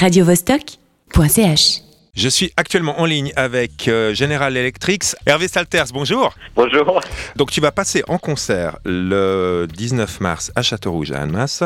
radiovostok.ch. Je suis actuellement en ligne avec euh, General Electric. Hervé Salters, bonjour. Bonjour. Donc tu vas passer en concert le 19 mars à Châteaurouge à Annemasse.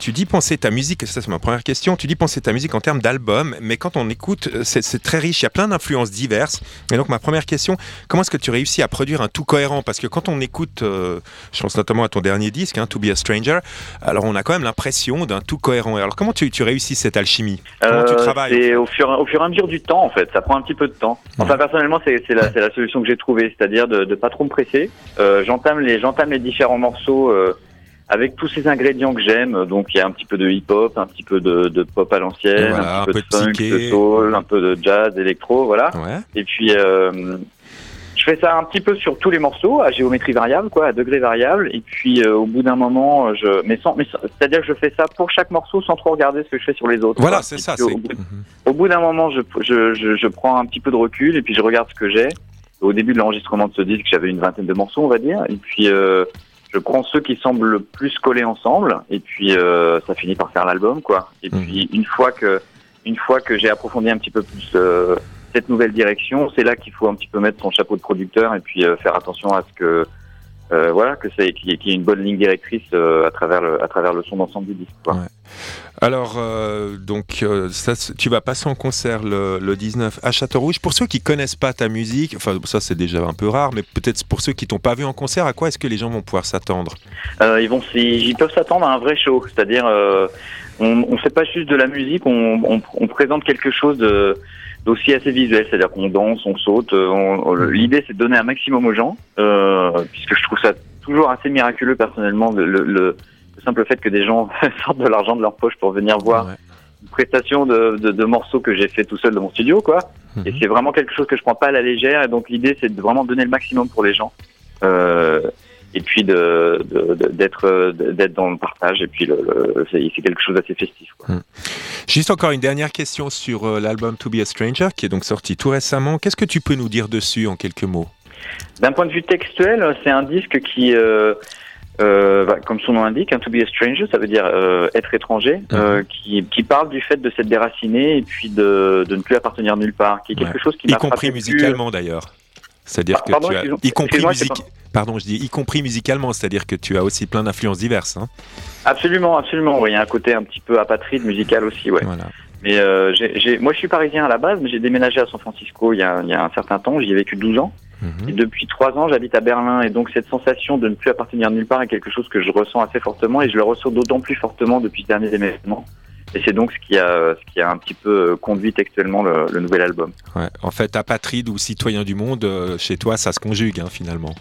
Tu dis penser ta musique, ça c'est ma première question, tu dis penser ta musique en termes d'album, mais quand on écoute, euh, c'est très riche, il y a plein d'influences diverses. Et donc ma première question, comment est-ce que tu réussis à produire un tout cohérent? Parce que quand on écoute, euh, je pense notamment à ton dernier disque, hein, To Be a Stranger, alors on a quand même l'impression d'un tout cohérent. Alors comment tu, tu réussis cette alchimie? Comment tu travailles? au fur, au fur et à mesure du temps, en fait. Ça prend un petit peu de temps. Enfin, personnellement, c'est c'est la, c'est la solution que j'ai trouvée, c'est-à-dire de, de pas trop me presser. Euh, j'entame les, j'entame les différents morceaux euh, avec tous ces ingrédients que j'aime. Donc, il y a un petit peu de hip-hop, un petit peu de, de pop à l'ancienne, Voilà, un petit peu, un peu de de funk, de soul, un peu de jazz, électro, voilà. Ouais. Et puis, euh, je fais ça un petit peu sur tous les morceaux, à géométrie variable, quoi, à degré variable. Et puis, euh, au bout d'un moment, je, mais sans, mais sans- c'est-à-dire que je fais ça pour chaque morceau sans trop regarder ce que je fais sur les autres. Voilà, c'est ça. Au, bout- au bout d'un moment, je, je, je, je prends un petit peu de recul et puis je regarde ce que j'ai. Au début de l'enregistrement de ce disque, j'avais une vingtaine de morceaux, on va dire. Et puis, euh, je prends ceux qui semblent le plus collés ensemble. Et puis, euh, ça finit par faire l'album, quoi. Et Mhm. puis, une fois que, une fois que j'ai approfondi un petit peu plus euh, cette nouvelle direction, c'est là qu'il faut un petit peu mettre son chapeau de producteur et puis euh, faire attention à ce que, euh, voilà, que c'est qu'il y, ait- une bonne ligne directrice euh, à travers le, à travers le son d'ensemble du disque. Ouais. Alors, euh, donc, ça, tu vas passer en concert le, le 19 à Châteaurouge. Pour ceux qui connaissent pas ta musique, enfin, ça c'est déjà un peu rare, mais peut-être pour ceux qui t'ont pas vu en concert, à quoi est-ce que les gens vont pouvoir s'attendre? Ils vont, ils peuvent s'attendre à un vrai show, c'est-à-dire on ne fait pas juste de la musique, on, on, on présente quelque chose de d'aussi assez visuel, c'est-à-dire qu'on danse, on saute. euh, L'idée c'est de donner un maximum aux gens, euh, puisque je trouve ça toujours assez miraculeux personnellement le, le, le- le simple fait que des gens sortent de l'argent de leur poche pour venir voir Ouais. une prestation de, de, de morceaux que j'ai fait tout seul dans mon studio, quoi. Et Mhm. c'est vraiment quelque chose que je prends pas à la légère. Et donc l'idée, c'est de vraiment donner le maximum pour les gens. Euh, et puis de, d'être d'être dans le partage. Et puis le, le- c'est, quelque chose d'assez festif. Quoi. Juste encore une dernière question sur euh, l'album To Be a Stranger, qui est donc sorti tout récemment. Qu'est-ce que tu peux nous dire dessus en quelques mots? D'un point de vue textuel, c'est un disque qui, euh, euh, bah, comme son nom l'indique, un to be a stranger, ça veut dire euh, être étranger, euh, qui, qui parle du fait de s'être déraciné et puis de, de ne plus appartenir nulle part, qui est quelque Ouais. chose qui Y m'a compris frappé plus- musicalement d'ailleurs. C'est-à-dire Ah, que tu as, y compris musique, pardon, je dis y compris musicalement, c'est-à-dire que tu as aussi plein d'influences diverses. hein. Absolument, absolument. Oui, il y a un côté un petit peu apatride musical aussi, ouais. Voilà. Mais euh, moi, je suis parisien à la base, mais j'ai déménagé à San Francisco il y a, il y a un certain temps. J'y ai vécu 12 ans. Mhm. Et depuis 3 ans, j'habite à Berlin. Et donc, cette sensation de ne plus appartenir nulle part est quelque chose que je ressens assez fortement. Et je le ressens d'autant plus fortement depuis ce dernier événement. Et c'est donc ce qui a, ce qui a un petit peu euh, conduit textuellement le, le nouvel album. Ouais. En fait, apatride ou citoyen du monde, euh, chez toi, ça se conjugue hein, finalement.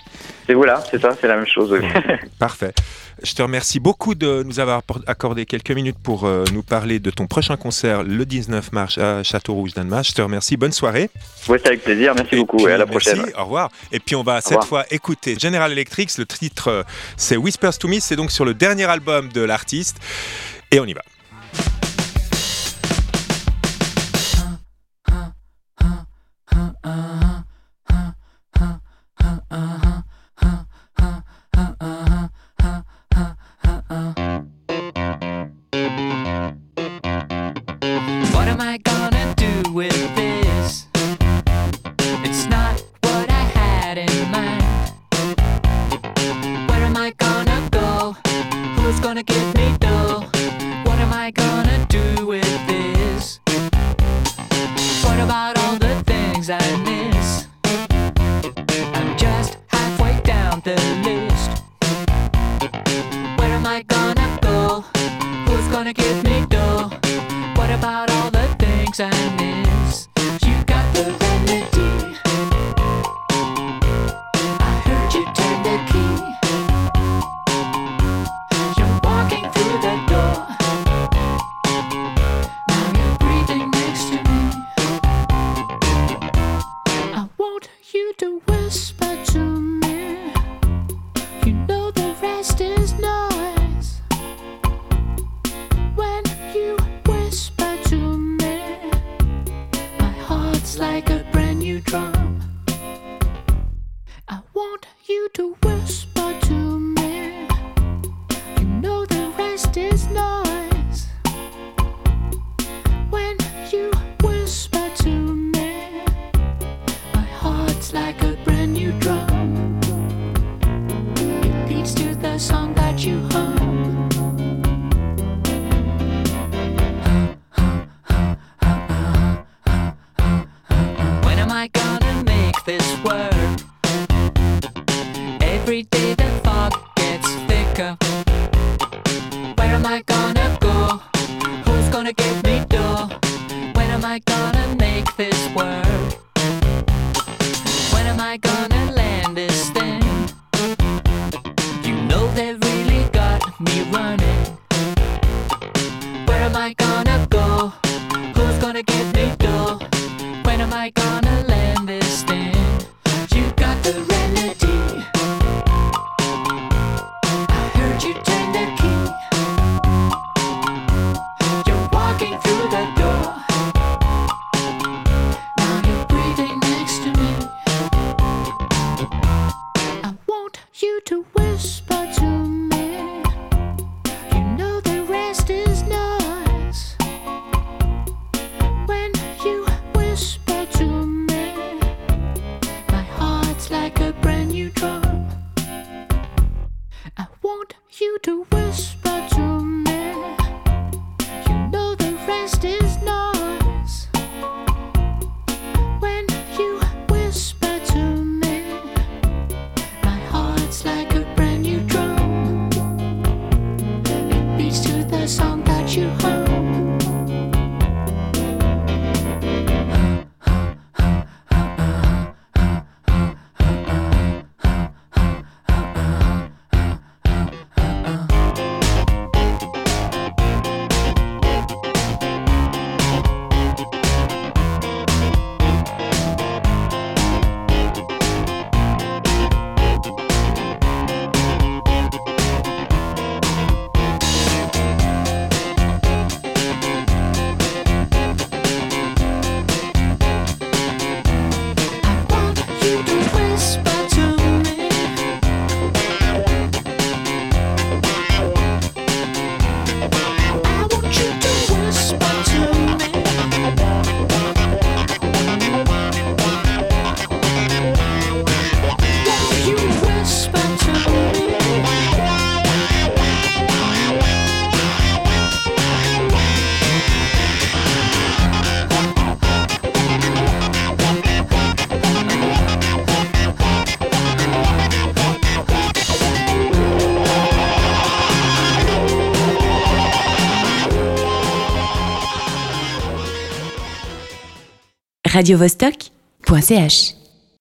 Et voilà, c'est ça, c'est la même chose. oui. Parfait. Je te remercie beaucoup de nous avoir accordé quelques minutes pour euh, nous parler de ton prochain concert le 19 mars à Châteaurouge d'Annemasse. Je te remercie. Bonne soirée. ouais, c'est avec plaisir. Merci Et beaucoup. puis, et à la merci, prochaine. Au revoir. Et puis on va cette fois écouter General Electric. Le titre euh, c'est Whispers to Me. C'est donc sur le dernier album de l'artiste. Et on y va. anxiety drum. I want you to whisper I gonna make this work? Every day the fog gets thicker. Where am I gonna go? Who's gonna get radiovostok.ch